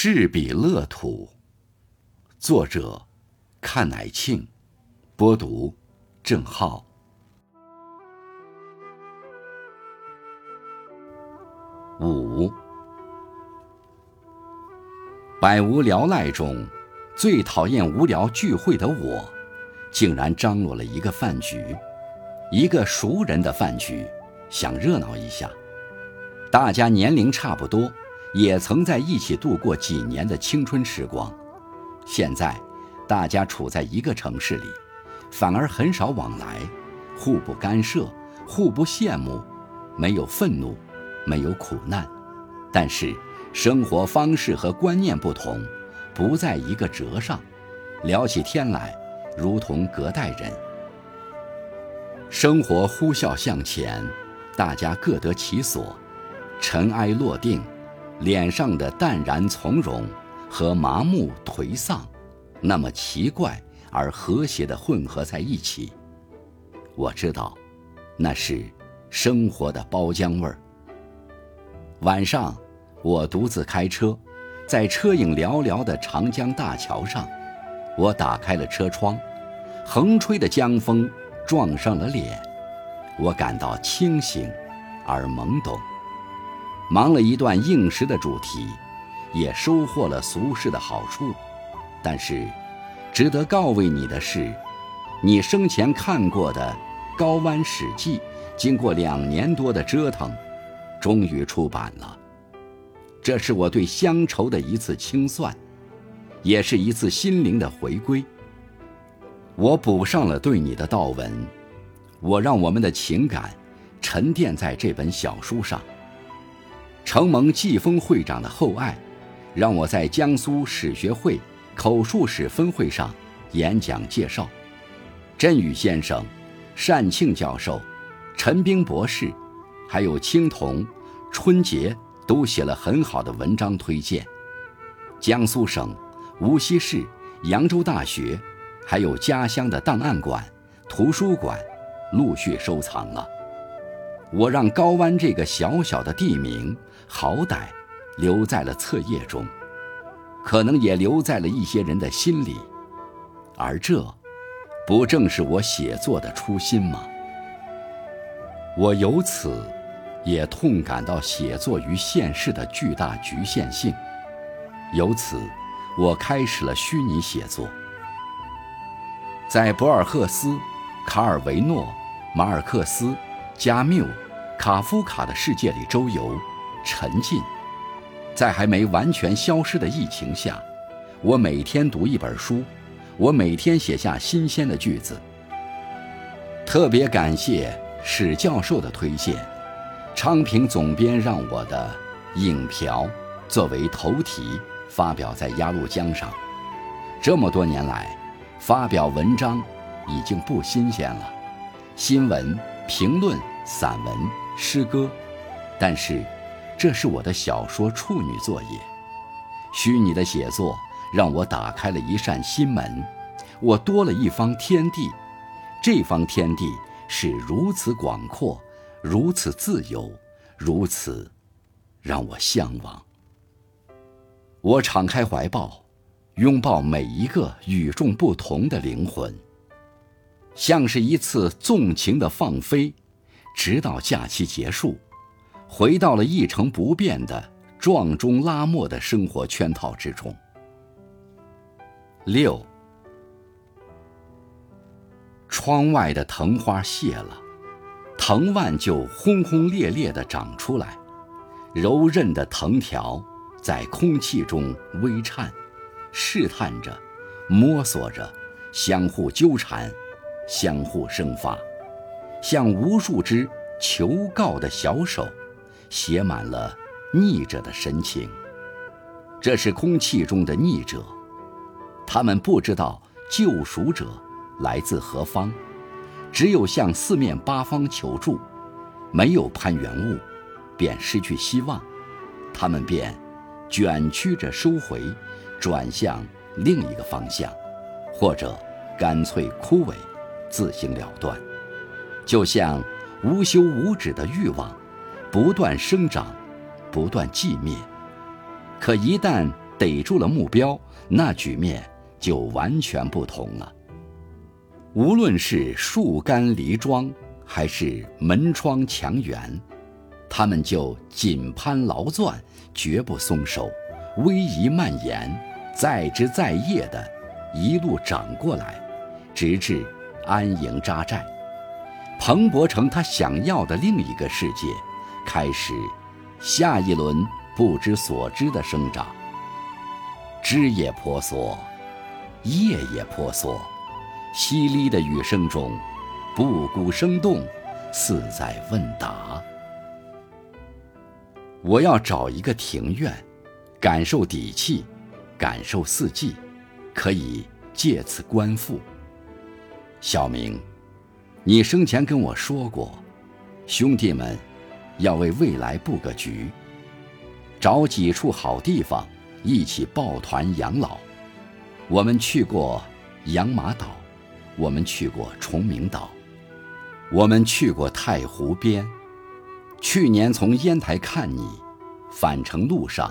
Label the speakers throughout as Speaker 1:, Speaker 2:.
Speaker 1: 士比乐土，作者：看乃庆，播读：郑浩。五，百无聊赖中，最讨厌无聊聚会的我，竟然张罗了一个饭局，一个熟人的饭局，想热闹一下。大家年龄差不多。也曾在一起度过几年的青春时光，现在大家处在一个城市里，反而很少往来，互不干涉，互不羡慕，没有愤怒，没有苦难，但是生活方式和观念不同，不在一个辙上，聊起天来如同隔代人。生活呼啸向前，大家各得其所，尘埃落定。脸上的淡然从容和麻木颓丧，那么奇怪而和谐地混合在一起。我知道，那是生活的包浆味儿。晚上，我独自开车，在车影寥寥的长江大桥上，我打开了车窗，横吹的江风撞上了脸，我感到清醒而懵懂。忙了一段应时的主题，也收获了俗世的好处，但是，值得告慰你的是，你生前看过的《高湾史记》，经过两年多的折腾，终于出版了。这是我对乡愁的一次清算，也是一次心灵的回归。我补上了对你的悼文，我让我们的情感沉淀在这本小书上。承蒙季风会长的厚爱，让我在江苏史学会口述史分会上演讲介绍。振宇先生、单庆教授、陈冰博士，还有青铜、春节都写了很好的文章推荐。江苏省、无锡市、扬州大学，还有家乡的档案馆、图书馆，陆续收藏了。我让高湾这个小小的地名。好歹留在了册页中，可能也留在了一些人的心里，而这，不正是我写作的初心吗？我由此，也痛感到写作于现实的巨大局限性。由此，我开始了虚拟写作，在博尔赫斯、卡尔维诺、马尔克斯、加缪、卡夫卡的世界里周游。沉浸在还没完全消失的疫情下，我每天读一本书，我每天写下新鲜的句子。特别感谢史教授的推荐，昌平总编让我的《影瓢》作为头题发表在《鸭绿江》上。这么多年来，发表文章已经不新鲜了，新闻、评论、散文、诗歌，但是。这是我的小说处女作业，虚拟的写作让我打开了一扇心门，我多了一方天地，这方天地是如此广阔，如此自由，如此让我向往。我敞开怀抱，拥抱每一个与众不同的灵魂，像是一次纵情的放飞，直到假期结束。回到了一成不变的撞钟拉磨的生活圈套之中。六，窗外的藤花谢了，藤蔓就轰轰烈烈地长出来，柔韧的藤条在空气中微颤，试探着，摸索着，相互纠缠，相互生发，像无数只求告的小手。写满了逆者的神情，这是空气中的逆者，他们不知道救赎者来自何方，只有向四面八方求助，没有攀援物，便失去希望，他们便卷曲着收回，转向另一个方向，或者干脆枯萎，自行了断，就像无休无止的欲望。不断生长，不断寂灭。可一旦逮住了目标，那局面就完全不同了。无论是树干篱桩，还是门窗墙垣，他们就紧攀牢钻，绝不松手，威仪蔓延，在枝在叶的，一路长过来，直至安营扎寨，蓬勃成他想要的另一个世界，开始下一轮不知所知的生长。枝也婆娑，叶也婆娑。淅沥的雨声中，布谷生动，似在问答。我要找一个庭院，感受底气，感受四季，可以借此观复。小明，你生前跟我说过，兄弟们要为未来布个局，找几处好地方，一起抱团养老。我们去过养马岛。我们去过崇明岛，我们去过太湖边。去年从烟台看你，返程路上，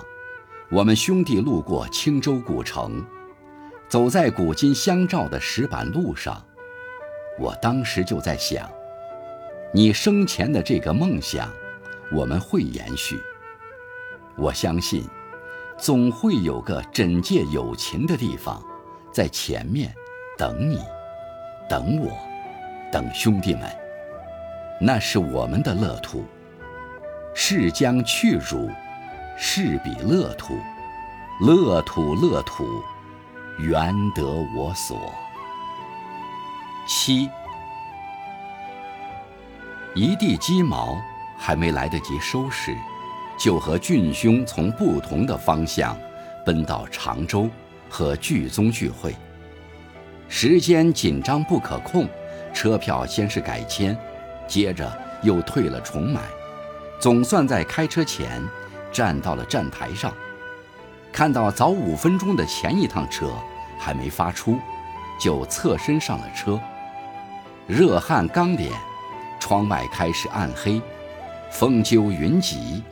Speaker 1: 我们兄弟路过青州古城，走在古今相照的石板路上。我当时就在想，你生前的这个梦想，我们会延续。我相信，总会有个枕藉友情的地方，在前面等你。等我，等兄弟们，那是我们的乐土。是将去汝，是彼乐土。乐土乐土，原得我所。七，一地鸡毛还没来得及收拾，就和俊兄从不同的方向奔到常州，和剧宗聚会。时间紧张不可控，车票先是改签，接着又退了重买，总算在开车前站到了站台上，看到早五分钟的前一趟车还没发出，就侧身上了车，热汗刚脸，窗外开始暗黑，风纠云集，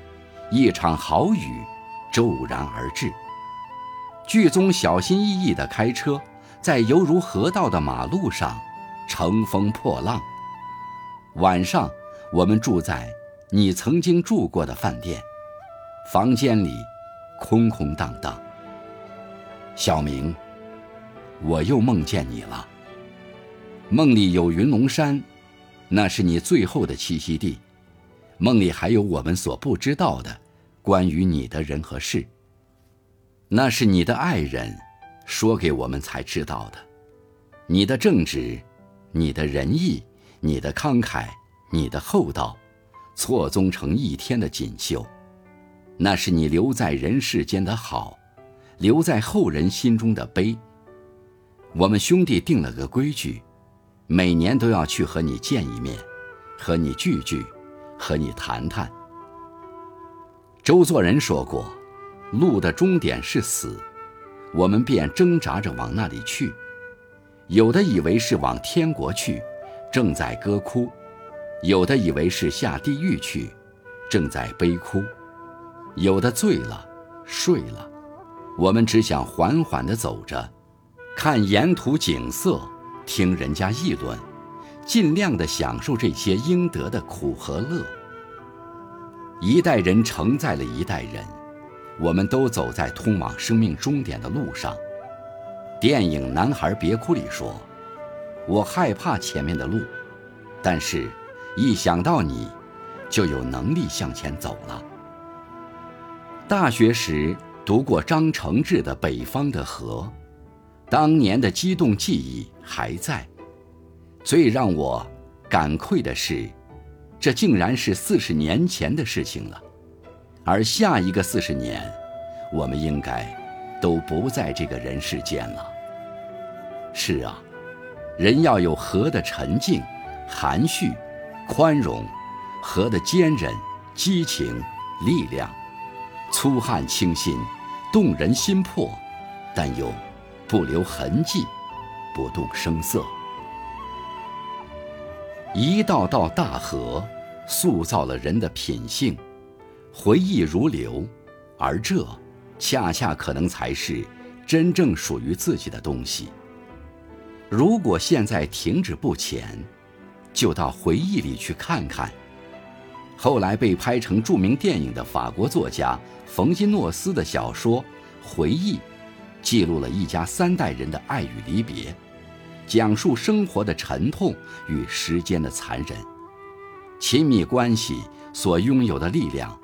Speaker 1: 一场好雨骤然而至。剧宗小心翼翼地开车。在犹如河道的马路上，乘风破浪。晚上，我们住在你曾经住过的饭店，房间里空空荡荡。小明，我又梦见你了。梦里有云龙山，那是你最后的栖息地。梦里还有我们所不知道的关于你的人和事。那是你的爱人。说给我们才知道的，你的正直，你的仁义，你的慷慨，你的厚道，错综成一天的锦绣，那是你留在人世间的好，留在后人心中的悲。我们兄弟定了个规矩，每年都要去和你见一面，和你聚聚，和你谈谈。周作人说过，路的终点是死。我们便挣扎着往那里去，有的以为是往天国去，正在歌哭；有的以为是下地狱去，正在悲哭；有的醉了，睡了。我们只想缓缓地走着，看沿途景色，听人家议论，尽量地享受这些应得的苦和乐。一代人承载了一代人。我们都走在通往生命终点的路上。电影《男孩别哭》里说：“我害怕前面的路，但是，一想到你，就有能力向前走了。”大学时读过张承志的《北方的河》，当年的激动记忆还在。最让我感愧的是，这竟然是四十年前的事情了。而下一个四十年，我们应该都不在这个人世间了。是啊，人要有和的沉静、含蓄、宽容，和的坚韧、激情、力量，粗汉清新，动人心魄，但又不留痕迹，不动声色。一道道大河，塑造了人的品性。回忆如流，而这恰恰可能才是真正属于自己的东西。如果现在停止不前，就到回忆里去看看。后来被拍成著名电影的法国作家冯金诺斯的小说《回忆》，记录了一家三代人的爱与离别，讲述生活的沉痛与时间的残忍。亲密关系所拥有的力量，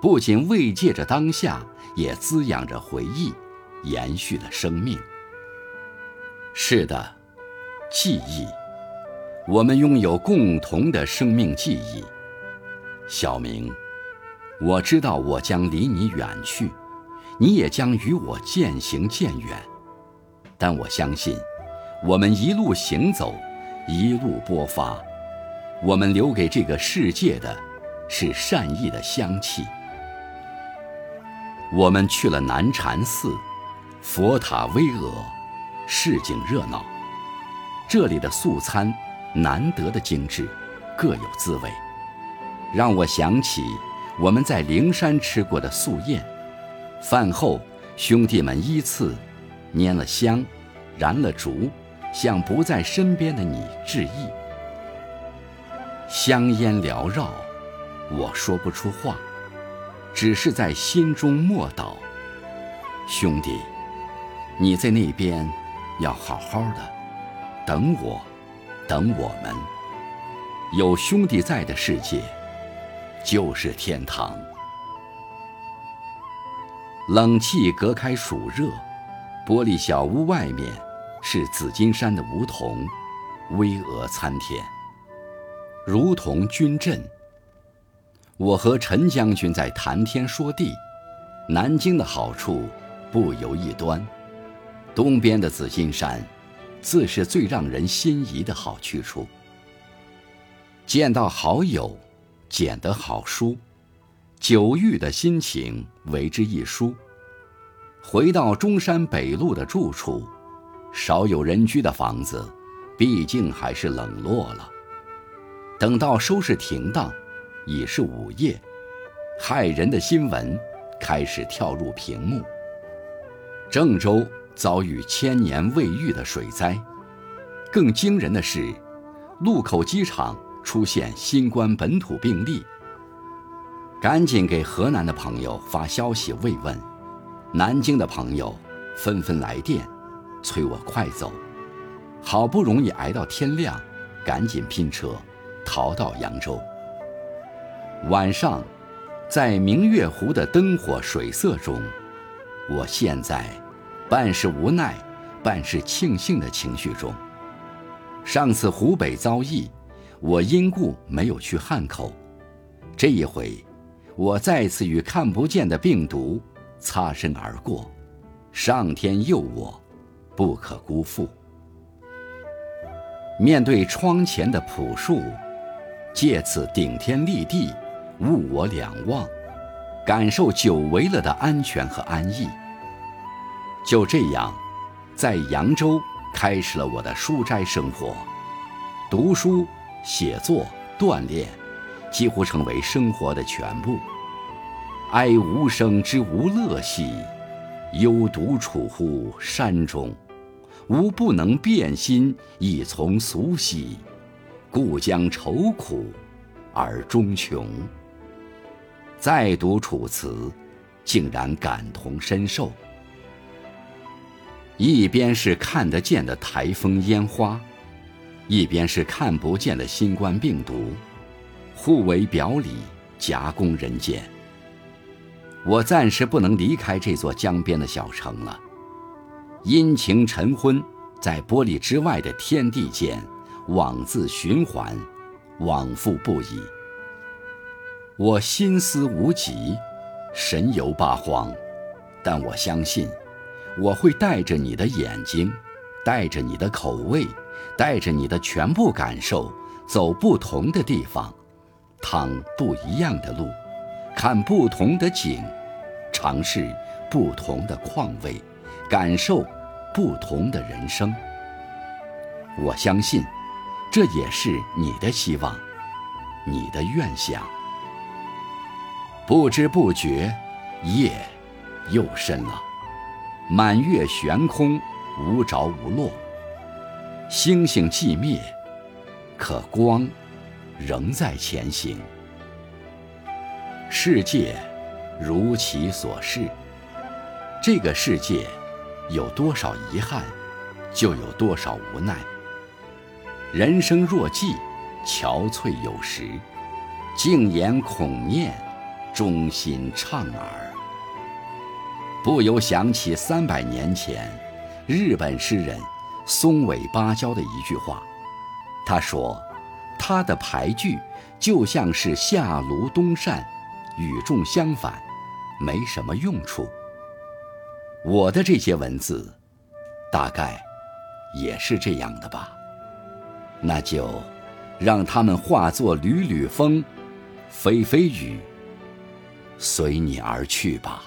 Speaker 1: 不仅慰藉着当下，也滋养着回忆，延续了生命。是的，记忆，我们拥有共同的生命记忆。小明，我知道我将离你远去，你也将与我渐行渐远。但我相信，我们一路行走，一路播发，我们留给这个世界的，是善意的香气。我们去了南禅寺，佛塔巍峨，市井热闹。这里的素餐难得的精致，各有滋味。让我想起我们在灵山吃过的素宴，饭后兄弟们依次拈了香，燃了烛，向不在身边的你致意。香烟缭绕，我说不出话，只是在心中默祷：兄弟，你在那边要好好的，等我，等我们。有兄弟在的世界。就是天堂。冷气隔开暑热，玻璃小屋外面是紫金山的梧桐，巍峨参天，如同军阵。我和陈将军在谈天说地，南京的好处不由一端，东边的紫金山，自是最让人心仪的好去处。见到好友。捡得好书，久遇的心情为之一书。回到中山北路的住处，少有人居的房子，毕竟还是冷落了。等到收拾停当，已是午夜，骇人的新闻开始跳入屏幕。郑州遭遇千年未遇的水灾，更惊人的是，禄口机场。出现新冠本土病例，赶紧给河南的朋友发消息慰问，南京的朋友纷纷来电，催我快走。好不容易挨到天亮，赶紧拼车逃到扬州。晚上，在明月湖的灯火水色中，我现在半是无奈，半是庆幸的情绪中。上次湖北遭疫。我因故没有去汉口，这一回，我再次与看不见的病毒擦身而过。上天佑我，不可辜负。面对窗前的朴树，借此顶天立地，物我两忘，感受久违了的安全和安逸。就这样，在扬州开始了我的书斋生活，读书。写作、锻炼，几乎成为生活的全部。哀吾生之无乐兮，忧独处乎山中。吾不能变心，以从俗兮，故将愁苦而终穷。再读《楚辞》，竟然感同身受。一边是看得见的台风烟花。一边是看不见的新冠病毒，互为表里，夹攻人间。我暂时不能离开这座江边的小城了。阴晴晨昏，在玻璃之外的天地间，往自循环，往复不已。我心思无极，神游八荒，但我相信，我会带着你的眼睛，带着你的口味。带着你的全部感受，走不同的地方，趟不一样的路，看不同的景，尝试不同的况味，感受不同的人生。我相信，这也是你的希望，你的愿想。不知不觉，夜又深了。满月悬空，无着无落。星星寂灭，可光仍在前行。世界如其所示，这个世界有多少遗憾，就有多少无奈。人生若寄，憔悴有时。静言恐念，忠心怅耳。不由想起三百年前，日本诗人松尾芭蕉的一句话。他说：“他的牌句就像是下炉冬扇，与众相反，没什么用处。”我的这些文字，大概也是这样的吧。那就让它们化作缕缕风。飞飞雨，随你而去吧。